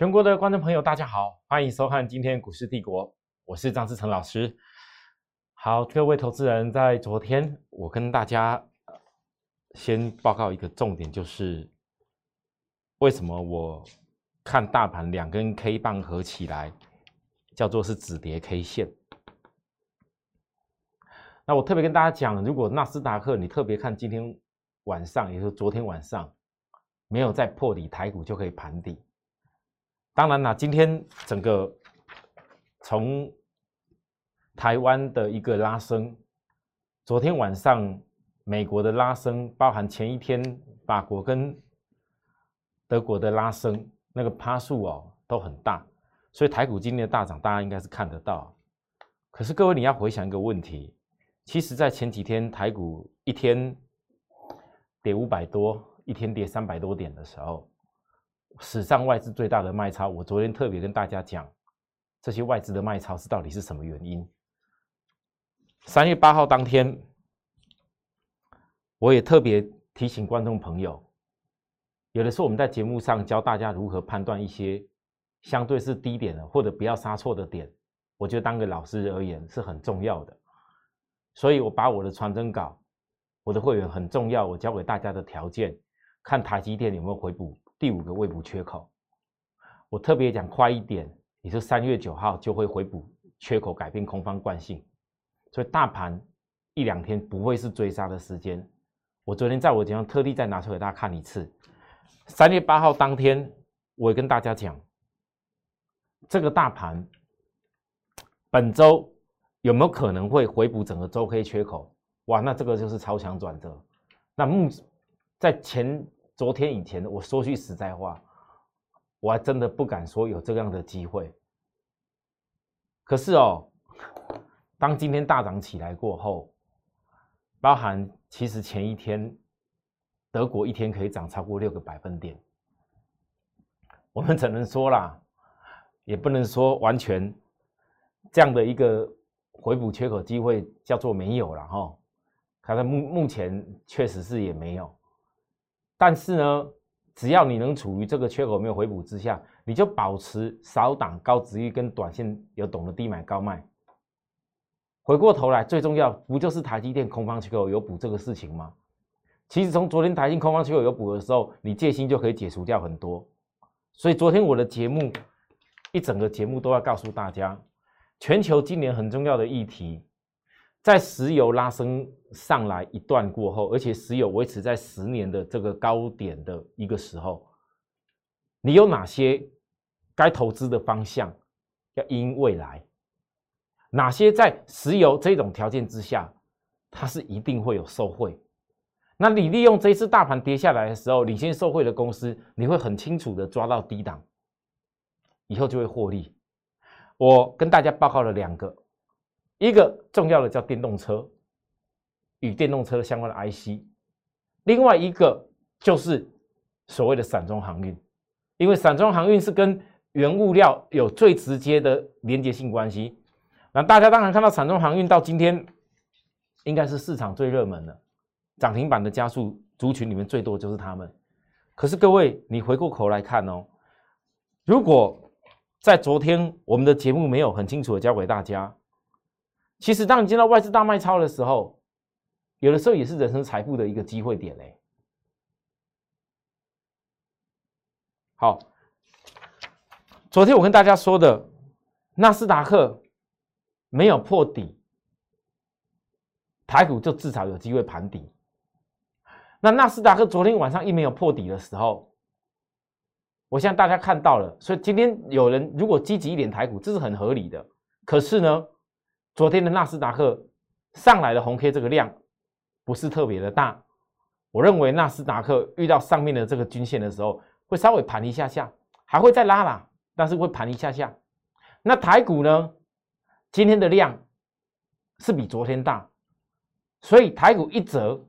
全国的观众朋友，大家好，欢迎收看今天股市帝国，我是张志成老师。好，各位投资人，在昨天我跟大家先报告一个重点，就是为什么我看大盘两根 K 棒合起来叫做是止跌 K 线。那我特别跟大家讲，如果纳斯达克你特别看今天晚上，也就是昨天晚上没有再破底，台股就可以盘底。当然啦，今天整个从台湾的一个拉升，昨天晚上美国的拉升，包含前一天法国跟德国的拉升，那个趴数哦都很大，所以台股今天的大涨，大家应该是看得到。可是各位你要回想一个问题，其实在前几天台股一天跌五百多，一天跌三百多点的时候。史上外资最大的卖超，我昨天特别跟大家讲，这些外资的卖超是到底是什么原因？三月八号当天，我也特别提醒观众朋友，有的时候我们在节目上教大家如何判断一些相对是低点的或者不要杀错的点，我觉得当个老师而言是很重要的。所以我把我的传真稿，我的会员很重要，我教给大家的条件，看台积电有没有回补。第五个未补缺口，我特别讲快一点，也是三月九号就会回补缺口，改变空方惯性，所以大盘一两天不会是追杀的时间。我昨天在我节目特地再拿出给大家看一次，三月八号当天，我也跟大家讲，这个大盘本周有没有可能会回补整个周 K 缺口？哇，那这个就是超强转折。那目在前。昨天以前，我说句实在话，我还真的不敢说有这样的机会。可是哦，当今天大涨起来过后，包含其实前一天德国一天可以涨超过六个百分点，我们只能说啦，也不能说完全这样的一个回补缺口机会叫做没有了哈。看来目目前确实是也没有。但是呢，只要你能处于这个缺口没有回补之下，你就保持少档高值域跟短线有懂得低买高卖。回过头来，最重要不就是台积电空方缺口有补这个事情吗？其实从昨天台积空方缺口有补的时候，你戒心就可以解除掉很多。所以昨天我的节目一整个节目都要告诉大家，全球今年很重要的议题。在石油拉升上来一段过后，而且石油维持在十年的这个高点的一个时候，你有哪些该投资的方向要因未来？哪些在石油这种条件之下，它是一定会有受惠？那你利用这一次大盘跌下来的时候，领先受惠的公司，你会很清楚的抓到低档，以后就会获利。我跟大家报告了两个。一个重要的叫电动车与电动车相关的 IC，另外一个就是所谓的散装航运，因为散装航运是跟原物料有最直接的连接性关系。那大家当然看到散装航运到今天应该是市场最热门的涨停板的加速族群里面最多就是他们。可是各位，你回过头来看哦，如果在昨天我们的节目没有很清楚的教给大家。其实，当你见到外资大卖超的时候，有的时候也是人生财富的一个机会点嘞。好，昨天我跟大家说的，纳斯达克没有破底，台股就至少有机会盘底。那纳斯达克昨天晚上一没有破底的时候，我相信大家看到了，所以今天有人如果积极一点台股，这是很合理的。可是呢？昨天的纳斯达克上来的红 K 这个量不是特别的大，我认为纳斯达克遇到上面的这个均线的时候，会稍微盘一下下，还会再拉啦，但是会盘一下下。那台股呢？今天的量是比昨天大，所以台股一折，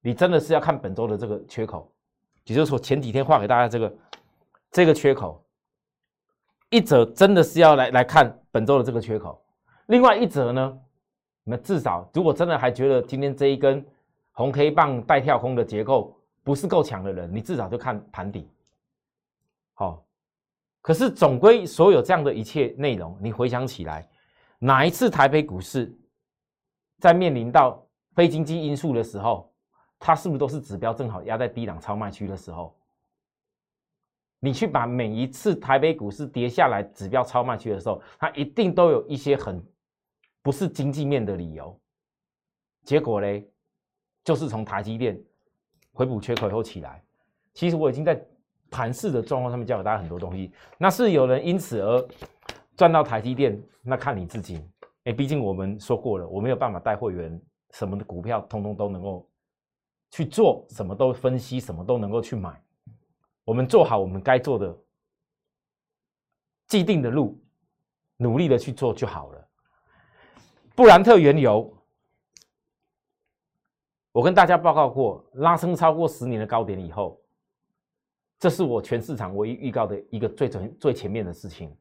你真的是要看本周的这个缺口，也就是说前几天画给大家这个这个缺口一折，真的是要来来看本周的这个缺口。另外一则呢，那至少如果真的还觉得今天这一根红 K 棒带跳空的结构不是够强的人，你至少就看盘底。好，可是总归所有这样的一切内容，你回想起来，哪一次台北股市在面临到非经济因素的时候，它是不是都是指标正好压在低档超卖区的时候？你去把每一次台北股市跌下来指标超卖区的时候，它一定都有一些很不是经济面的理由。结果嘞，就是从台积电回补缺口以后起来。其实我已经在盘市的状况上面教给大家很多东西。那是有人因此而赚到台积电，那看你自己。哎，毕竟我们说过了，我没有办法带会员什么的股票，通通都能够去做，什么都分析，什么都能够去买。我们做好我们该做的既定的路，努力的去做就好了。布兰特原油，我跟大家报告过，拉升超过十年的高点以后，这是我全市场唯一预告的一个最准最前面的事情。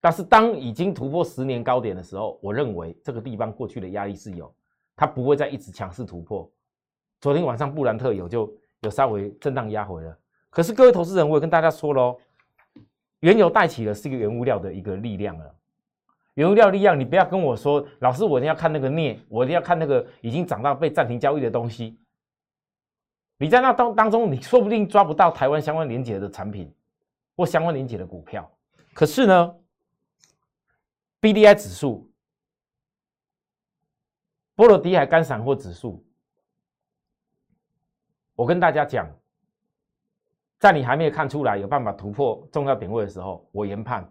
但是当已经突破十年高点的时候，我认为这个地方过去的压力是有，它不会再一直强势突破。昨天晚上布兰特油就有稍微震荡压回了。可是各位投资人，我也跟大家说喽，原油带起的是一个原物料的一个力量了。原料力量，你不要跟我说，老师，我一定要看那个镍，我一定要看那个已经涨到被暂停交易的东西。你在那当当中，你说不定抓不到台湾相关连结的产品或相关连结的股票。可是呢，B D I 指数、波罗的海干散货指数，我跟大家讲。在你还没有看出来有办法突破重要点位的时候，我研判，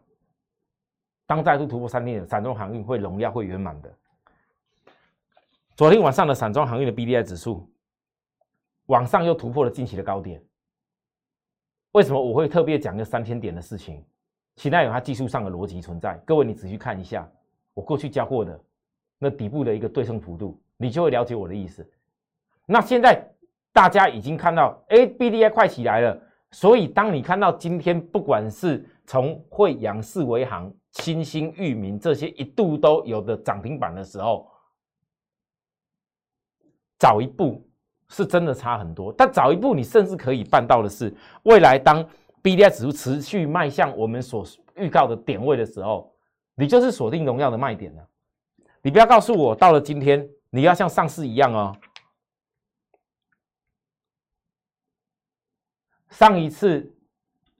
当再度突破三天，散装航运会荣耀会圆满的。昨天晚上的散装航运的 B D I 指数，往上又突破了近期的高点。为什么我会特别讲这三千点的事情？其他有它技术上的逻辑存在。各位你仔细看一下，我过去教过的那底部的一个对称幅度，你就会了解我的意思。那现在大家已经看到，哎，B D I 快起来了。所以，当你看到今天不管是从惠阳、四维行、新兴、域名这些一度都有的涨停板的时候，早一步是真的差很多。但早一步，你甚至可以办到的是，未来当 B D I 指数持续迈向我们所预告的点位的时候，你就是锁定荣耀的卖点了。你不要告诉我，到了今天你要像上市一样哦。上一次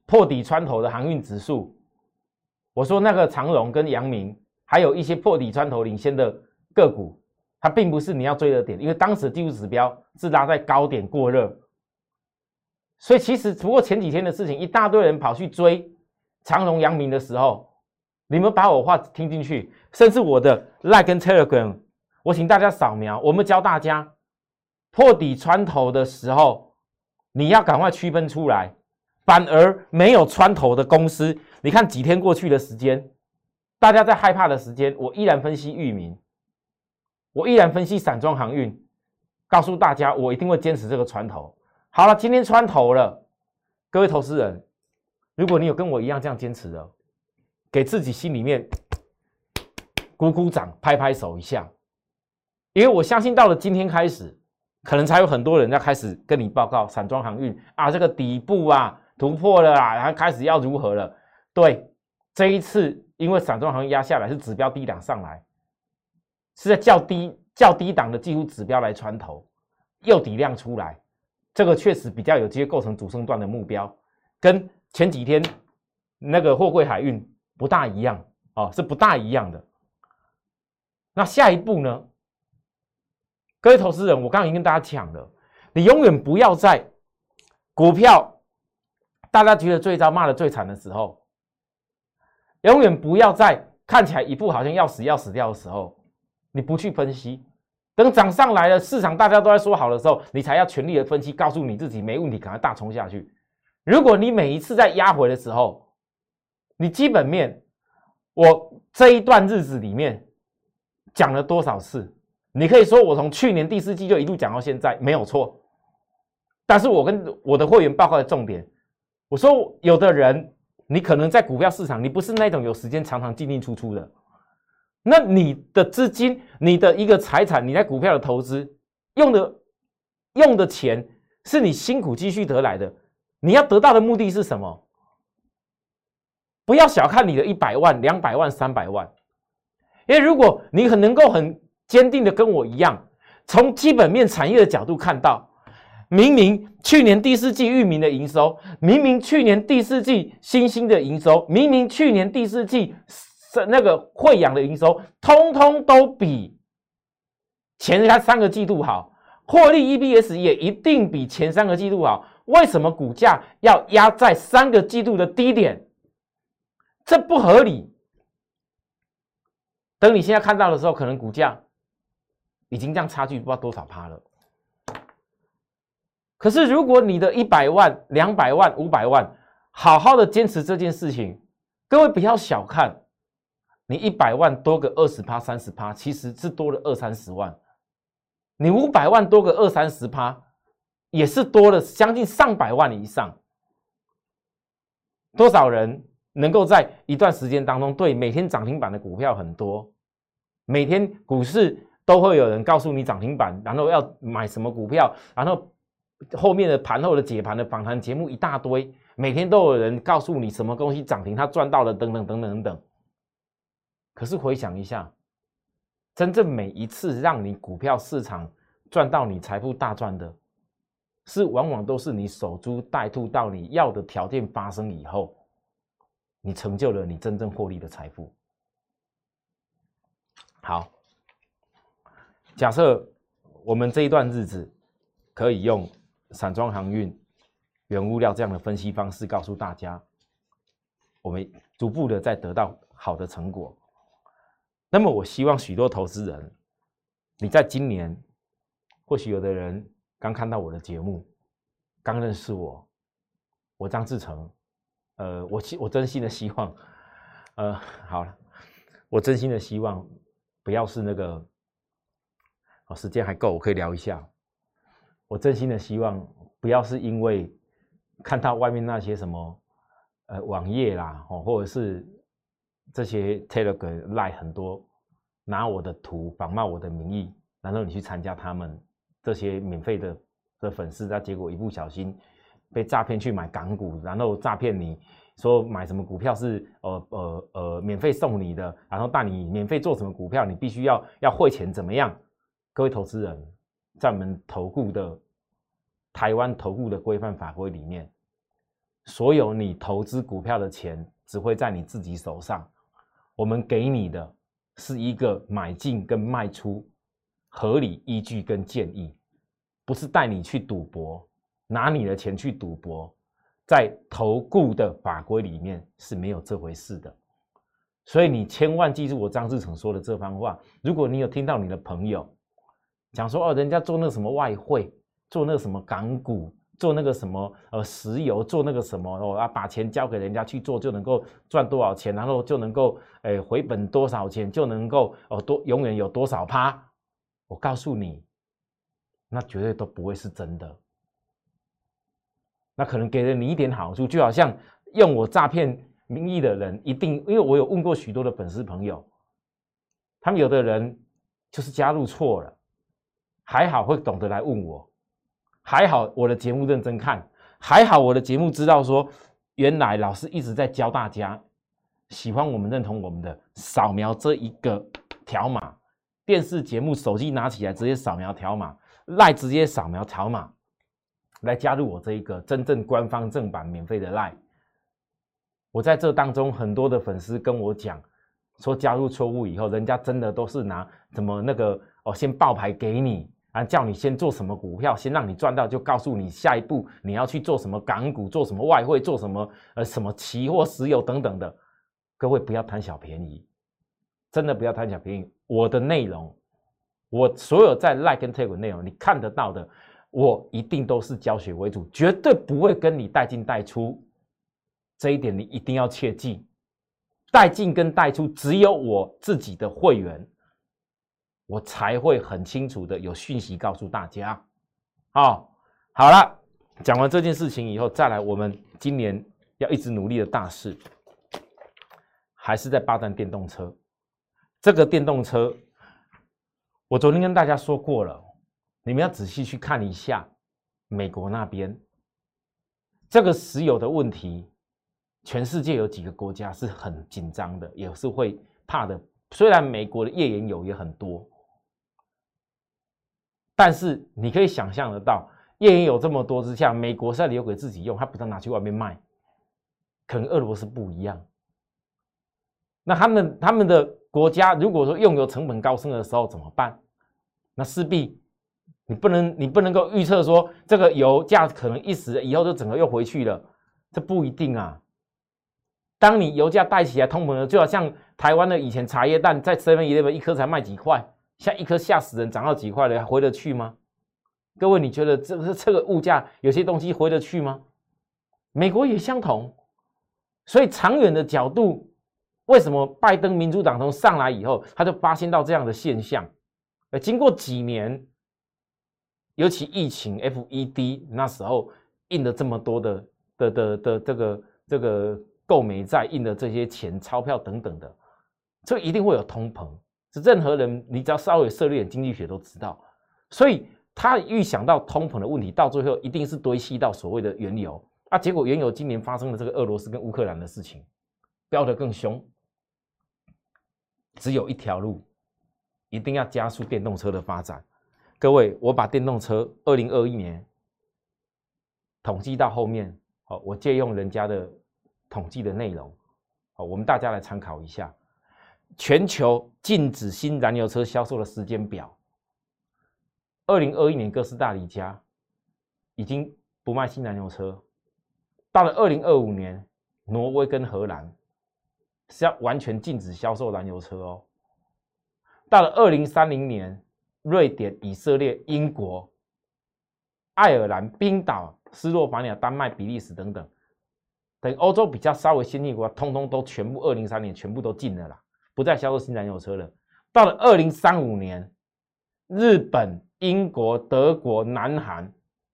破底穿头的航运指数，我说那个长荣跟阳明，还有一些破底穿头领先的个股，它并不是你要追的点，因为当时技术指标是拉在高点过热，所以其实不过前几天的事情，一大堆人跑去追长荣、阳明的时候，你们把我话听进去，甚至我的 Like 跟 Telegram，我请大家扫描，我们教大家破底穿头的时候。你要赶快区分出来，反而没有穿头的公司，你看几天过去的时间，大家在害怕的时间，我依然分析域名，我依然分析散装航运，告诉大家，我一定会坚持这个穿头。好了，今天穿头了，各位投资人，如果你有跟我一样这样坚持的，给自己心里面鼓鼓掌、拍拍手一下，因为我相信到了今天开始。可能才有很多人要开始跟你报告散装航运啊，这个底部啊突破了啊，然后开始要如何了？对，这一次因为散装航运压下来是指标低档上来，是在较低较低档的几乎指标来穿头，又底量出来，这个确实比较有机会构成主升段的目标，跟前几天那个货柜海运不大一样哦，是不大一样的。那下一步呢？各位投资人，我刚刚已经跟大家讲了，你永远不要在股票大家觉得最糟、骂的最惨的时候，永远不要在看起来一副好像要死要死掉的时候，你不去分析，等涨上来了，市场大家都在说好的时候，你才要全力的分析，告诉你自己没问题，赶快大冲下去。如果你每一次在压回的时候，你基本面，我这一段日子里面讲了多少次？你可以说我从去年第四季就一路讲到现在没有错，但是我跟我的会员报告的重点，我说有的人你可能在股票市场，你不是那种有时间常常进进出出的，那你的资金、你的一个财产，你在股票的投资用的用的钱是你辛苦积蓄得来的，你要得到的目的是什么？不要小看你的一百万、两百万、三百万，因为如果你很能够很坚定的跟我一样，从基本面产业的角度看到，明明去年第四季域名的营收，明明去年第四季新兴的营收，明明去年第四季是那个惠阳的营收，通通都比前三三个季度好，获利 EBS 也一定比前三个季度好。为什么股价要压在三个季度的低点？这不合理。等你现在看到的时候，可能股价已经这样差距不知道多少趴了。可是如果你的一百万、两百万、五百万，好好的坚持这件事情，各位不要小看，你一百万多个二十趴、三十趴，其实是多了二三十万。你五百万多个二三十趴。也是多了将近上百万以上，多少人能够在一段时间当中对每天涨停板的股票很多，每天股市都会有人告诉你涨停板，然后要买什么股票，然后后面的盘后的解盘的访谈节目一大堆，每天都有人告诉你什么东西涨停，他赚到了等等等等等等。可是回想一下，真正每一次让你股票市场赚到你财富大赚的。是往往都是你守株待兔，到你要的条件发生以后，你成就了你真正获利的财富。好，假设我们这一段日子可以用散装航运、原物料这样的分析方式告诉大家，我们逐步的在得到好的成果。那么，我希望许多投资人，你在今年，或许有的人。刚看到我的节目，刚认识我，我张志成，呃，我希我真心的希望，呃，好了，我真心的希望不要是那个，哦，时间还够，我可以聊一下。我真心的希望不要是因为看到外面那些什么，呃，网页啦，哦，或者是这些 Telegram 赖很多，拿我的图仿冒我的名义，然后你去参加他们。这些免费的的粉丝，他结果一不小心被诈骗去买港股，然后诈骗你说买什么股票是呃呃呃免费送你的，然后带你免费做什么股票，你必须要要汇钱怎么样？各位投资人，在我们投顾的台湾投顾的规范法规里面，所有你投资股票的钱只会在你自己手上，我们给你的是一个买进跟卖出。合理依据跟建议，不是带你去赌博，拿你的钱去赌博，在投顾的法规里面是没有这回事的。所以你千万记住我张志成说的这番话。如果你有听到你的朋友讲说哦，人家做那个什么外汇，做那个什么港股，做那个什么呃石油，做那个什么哦啊，把钱交给人家去做就能够赚多少钱，然后就能够诶回本多少钱，就能够哦多永远有多少趴。我告诉你，那绝对都不会是真的。那可能给了你一点好处，就好像用我诈骗名义的人，一定因为我有问过许多的粉丝朋友，他们有的人就是加入错了，还好会懂得来问我，还好我的节目认真看，还好我的节目知道说，原来老师一直在教大家，喜欢我们认同我们的，扫描这一个条码。电视节目，手机拿起来直接扫描条码，赖直接扫描条码，来加入我这一个真正官方正版免费的赖。我在这当中，很多的粉丝跟我讲，说加入错误以后，人家真的都是拿怎么那个哦，先报牌给你啊，叫你先做什么股票，先让你赚到，就告诉你下一步你要去做什么港股，做什么外汇，做什么呃什么期货、石油等等的。各位不要贪小便宜。真的不要贪小便宜。我的内容，我所有在 Like 跟 Take 内容，你看得到的，我一定都是教学为主，绝对不会跟你带进带出。这一点你一定要切记。带进跟带出，只有我自己的会员，我才会很清楚的有讯息告诉大家。好，好了，讲完这件事情以后，再来我们今年要一直努力的大事，还是在霸占电动车。这个电动车，我昨天跟大家说过了，你们要仔细去看一下美国那边这个石油的问题，全世界有几个国家是很紧张的，也是会怕的。虽然美国的页岩油也很多，但是你可以想象得到，页岩油这么多之下，美国是要留给自己用，他不能拿去外面卖。可能俄罗斯不一样，那他们他们的国家如果说用油成本高升的时候怎么办？那势必你不能你不能够预测说这个油价可能一时以后就整个又回去了，这不一定啊。当你油价带起来通膨了，就好像台湾的以前茶叶蛋在 Seven Eleven 一颗才卖几块，现在一颗吓死人，涨到几块了，回得去吗？各位，你觉得这个这个物价有些东西回得去吗？美国也相同。所以长远的角度，为什么拜登民主党从上来以后，他就发现到这样的现象？呃，经过几年，尤其疫情，FED 那时候印了这么多的的的的这个这个购美债，印的这些钱钞票等等的，这一定会有通膨。是任何人，你只要稍微涉猎点经济学都知道。所以他预想到通膨的问题，到最后一定是堆砌到所谓的原油。啊！结果原油今年发生了这个俄罗斯跟乌克兰的事情，飙得更凶。只有一条路，一定要加速电动车的发展。各位，我把电动车二零二一年统计到后面，好，我借用人家的统计的内容，好，我们大家来参考一下全球禁止新燃油车销售的时间表。二零二一年，哥斯达黎加已经不卖新燃油车。到了二零二五年，挪威跟荷兰是要完全禁止销售燃油车哦。到了二零三零年，瑞典、以色列、英国、爱尔兰、冰岛、斯洛伐尼亚、丹麦、比利时等等，等欧洲比较稍微先进国，通通都全部二零三年全部都禁了啦，不再销售新燃油车了。到了二零三五年，日本、英国、德国、南韩。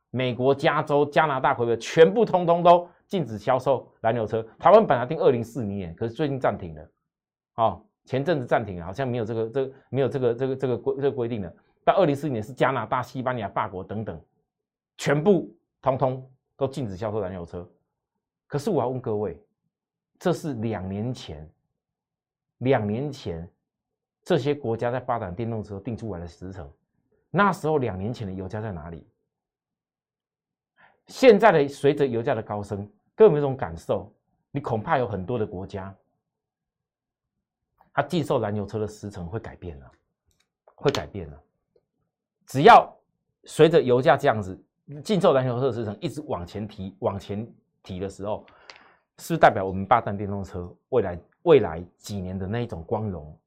美国、加州、加拿大、魁北全部通通都禁止销售燃油车。台湾本来定二零四零年，可是最近暂停了。哦，前阵子暂停了，好像没有这个、这个没有这个、这个、这个规这个规定了。到二零四零年是加拿大、西班牙、法国等等，全部通通都禁止销售燃油车。可是我要问各位，这是两年前，两年前这些国家在发展电动车定出来的时程，那时候两年前的油价在哪里？现在的随着油价的高升，各位有没有这种感受？你恐怕有很多的国家，它禁售燃油车的时程会改变了，会改变了。只要随着油价这样子，禁售燃油车的时程一直往前提、往前提的时候，是代表我们霸占电动车未来未来几年的那一种光荣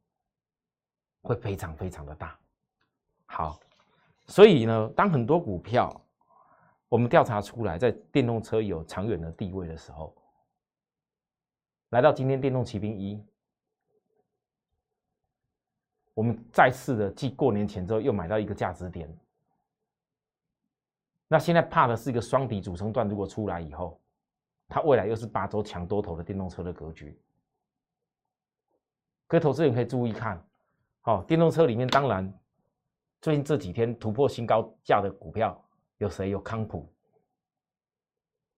会非常非常的大？好，所以呢，当很多股票。我们调查出来，在电动车有长远的地位的时候，来到今天电动骑兵一，我们再次的继过年前之后又买到一个价值点。那现在怕的是一个双底组成段，如果出来以后，它未来又是八周强多头的电动车的格局。各位投资人可以注意看，好，电动车里面当然最近这几天突破新高价的股票。有谁有康普？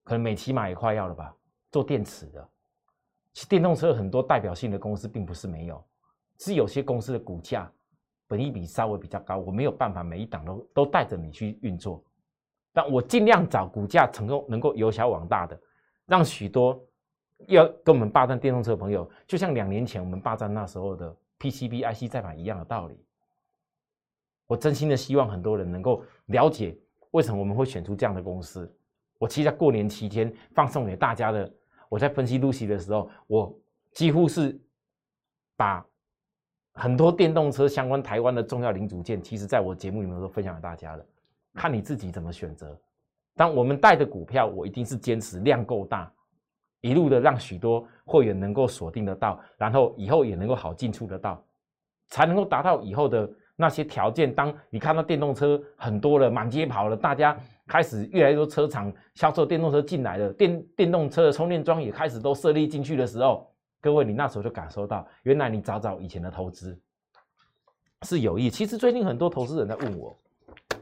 可能美骑马也快要了吧？做电池的，其实电动车很多代表性的公司并不是没有，是有些公司的股价本益比稍微比较高，我没有办法每一档都都带着你去运作，但我尽量找股价成功能够由小往大的，让许多要跟我们霸占电动车的朋友，就像两年前我们霸占那时候的 PCB IC 再买一样的道理。我真心的希望很多人能够了解。为什么我们会选出这样的公司？我其实在过年期间放送给大家的，我在分析 Lucy 的时候，我几乎是把很多电动车相关台湾的重要零组件，其实在我节目里面都分享给大家了。看你自己怎么选择。当我们带的股票，我一定是坚持量够大，一路的让许多会员能够锁定得到，然后以后也能够好进出得到，才能够达到以后的。那些条件，当你看到电动车很多了，满街跑了，大家开始越来越多车厂销售电动车进来了，电电动车的充电桩也开始都设立进去的时候，各位，你那时候就感受到，原来你早早以前的投资是有益。其实最近很多投资人在问我，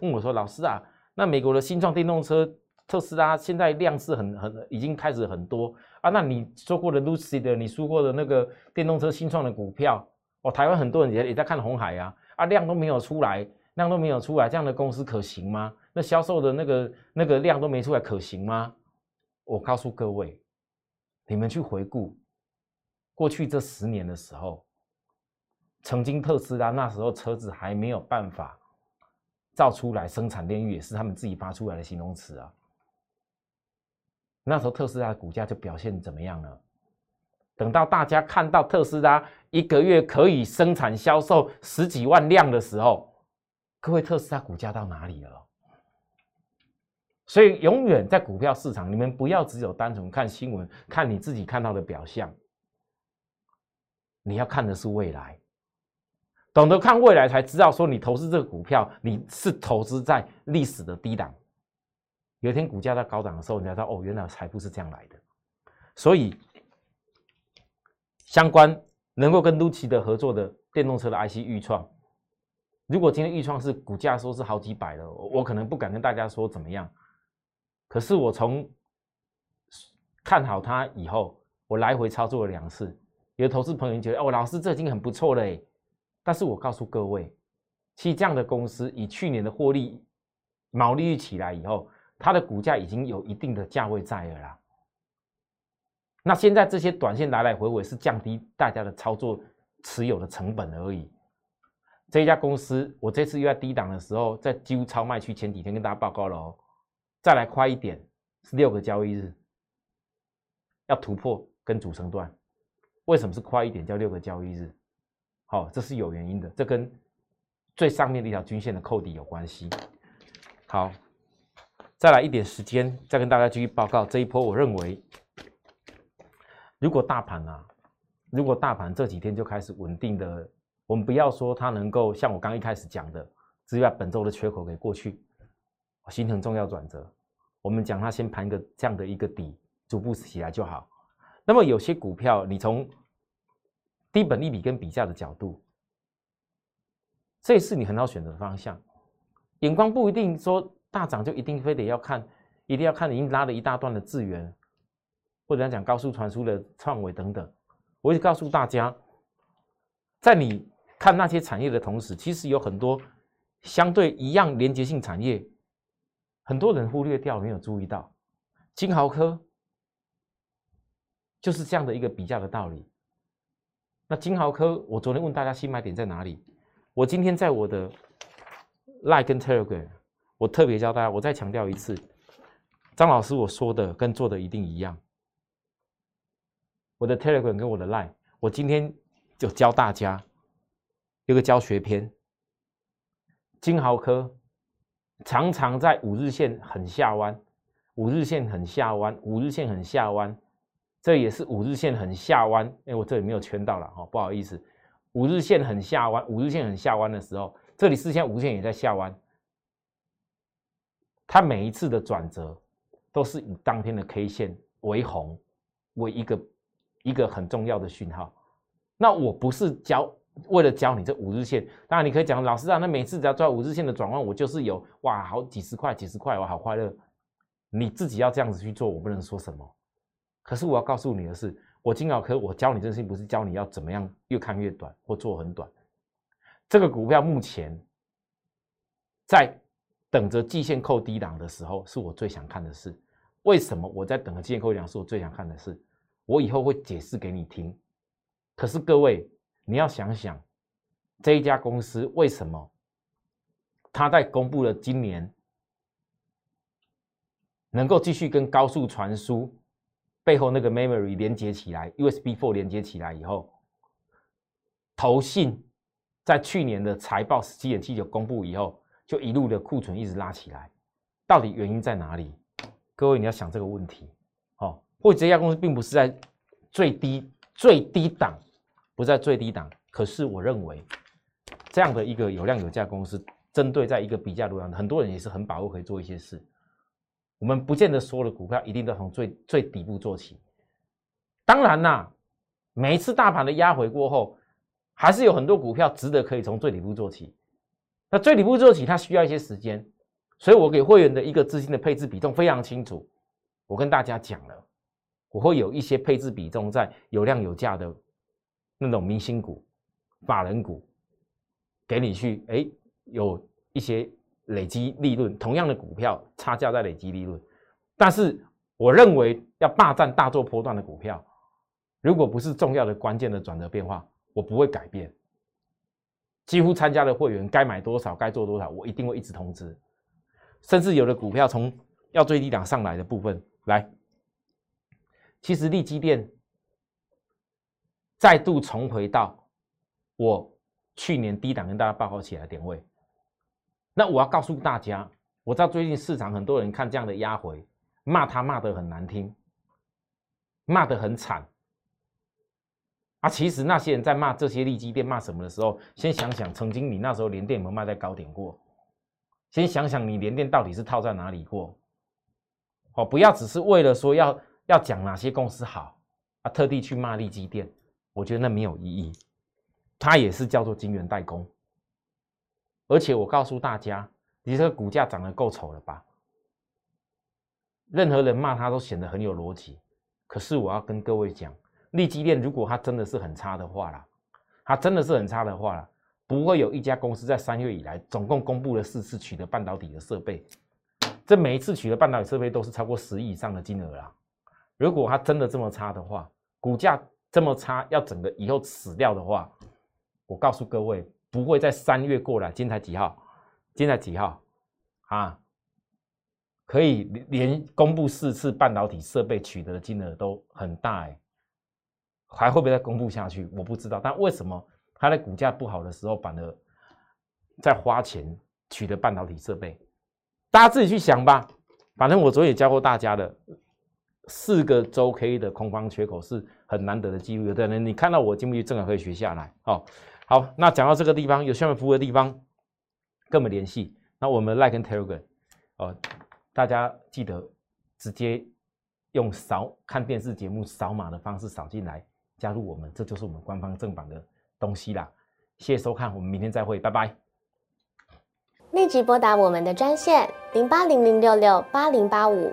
问我说：“老师啊，那美国的新创电动车特斯拉现在量是很很已经开始很多啊。那你说过的 Lucid，你说过的那个电动车新创的股票，哦，台湾很多人也也在看红海呀，啊，量都没有出来，量都没有出来，这样的公司可行吗？那销售的那个那个量都没出来，可行吗？我告诉各位，你们去回顾过去这十年的时候，曾经特斯拉那时候车子还没有办法。造出来生产链域也是他们自己发出来的形容词啊。那时候特斯拉的股价就表现怎么样呢？等到大家看到特斯拉一个月可以生产销售十几万辆的时候，各位特斯拉股价到哪里了？所以永远在股票市场，你们不要只有单纯看新闻，看你自己看到的表象，你要看的是未来。懂得看未来，才知道说你投资这个股票，你是投资在历史的低档。有一天股价在高档的时候，你才知道哦，原来财富是这样来的。所以，相关能够跟 l u c y 的合作的电动车的 IC 预创，如果今天预创是股价说是好几百了，我可能不敢跟大家说怎么样。可是我从看好它以后，我来回操作了两次，有投资朋友觉得哦，老师这已经很不错了哎。但是我告诉各位，其实这样的公司以去年的获利毛利率起来以后，它的股价已经有一定的价位在了啦。那现在这些短线来来回回是降低大家的操作持有的成本而已。这一家公司，我这次又在低档的时候，在几乎超卖区前几天跟大家报告了哦。再来快一点，是六个交易日要突破跟主升段。为什么是快一点？叫六个交易日？好，这是有原因的，这跟最上面的一条均线的扣底有关系。好，再来一点时间，再跟大家继续报告这一波。我认为，如果大盘啊，如果大盘这几天就开始稳定的，我们不要说它能够像我刚一开始讲的，只把本周的缺口给过去，形成重要转折，我们讲它先盘个这样的一个底，逐步起来就好。那么有些股票，你从低本利比跟比价的角度，这是你很好选择的方向。眼光不一定说大涨就一定非得要看，一定要看已经拉了一大段的资源，或者讲高速传输的创维等等。我会告诉大家，在你看那些产业的同时，其实有很多相对一样连接性产业，很多人忽略掉，没有注意到。金豪科就是这样的一个比价的道理。那金豪科，我昨天问大家新买点在哪里？我今天在我的 Line 跟 Telegram，我特别教大家，我再强调一次，张老师我说的跟做的一定一样。我的 Telegram 跟我的 Line，我今天就教大家一个教学篇。金豪科常常在五日线很下弯，五日线很下弯，五日线很下弯。这也是五日线很下弯，哎，我这里没有圈到了哈，不好意思。五日线很下弯，五日线很下弯的时候，这里四线五日线也在下弯。它每一次的转折都是以当天的 K 线为红为一个一个很重要的讯号。那我不是教为了教你这五日线，当然你可以讲老师啊，那每次只要抓五日线的转弯，我就是有哇好几十块几十块，我好快乐。你自己要这样子去做，我不能说什么。可是我要告诉你的是，我金奥科，我教你这事情不是教你要怎么样越看越短或做很短。这个股票目前在等着季线扣低档的时候，是我最想看的事。为什么我在等着季线扣低档是我最想看的事？我以后会解释给你听。可是各位，你要想想这一家公司为什么他在公布了今年能够继续跟高速传输。背后那个 memory 连接起来，USB four 连接起来以后，投信在去年的财报十七点七九公布以后，就一路的库存一直拉起来，到底原因在哪里？各位你要想这个问题，哦，或者这家公司并不是在最低最低档，不在最低档，可是我认为这样的一个有量有价公司，针对在一个比价路上，很多人也是很把握可以做一些事。我们不见得所有的股票一定都从最最底部做起，当然啦，每一次大盘的压回过后，还是有很多股票值得可以从最底部做起。那最底部做起，它需要一些时间，所以我给会员的一个资金的配置比重非常清楚。我跟大家讲了，我会有一些配置比重在有量有价的那种明星股、法人股，给你去哎有一些累积利润。同样的股票差价在累积利润，但是我认为要霸占大做波段的股票，如果不是重要的关键的转折变化，我不会改变。几乎参加的会员该买多少，该做多少，我一定会一直通知。甚至有的股票从要最低档上来的部分来，其实利基电再度重回到我去年低档跟大家报告起来点位。那我要告诉大家，我知道最近市场很多人看这样的压回，骂他骂得很难听，骂得很惨。啊，其实那些人在骂这些利基店骂什么的时候，先想想曾经你那时候连电有没有卖在高点过？先想想你连电到底是套在哪里过？哦，不要只是为了说要要讲哪些公司好啊，特地去骂利基店，我觉得那没有意义。它也是叫做晶圆代工，而且我告诉大家，你这个股价涨得够丑了吧？任何人骂它都显得很有逻辑。可是我要跟各位讲。利基电如果它真的是很差的话啦，它真的是很差的话啦，不会有一家公司在三月以来总共公布了四次取得半导体的设备，这每一次取得半导体设备都是超过十亿以上的金额啦。如果它真的这么差的话，股价这么差，要整个以后死掉的话，我告诉各位，不会在三月过来。今天才几号？今天才几号？啊，可以连公布四次半导体设备取得的金额都很大哎。还会不会再公布下去？我不知道。但为什么它在股价不好的时候，反而在花钱取得半导体设备？大家自己去想吧。反正我昨天也教过大家的，四个周 K 的空方缺口是很难得的记录。有的人你看到我进不去，正好可以学下来。哦，好，那讲到这个地方有需要服务的地方，跟我们联系。那我们 Like 跟 Telegram，哦，大家记得直接用扫看电视节目扫码的方式扫进来。加入我们，这就是我们官方正版的东西啦。谢谢收看，我们明天再会，拜拜。立即拨打我们的专线零八零零六六八零八五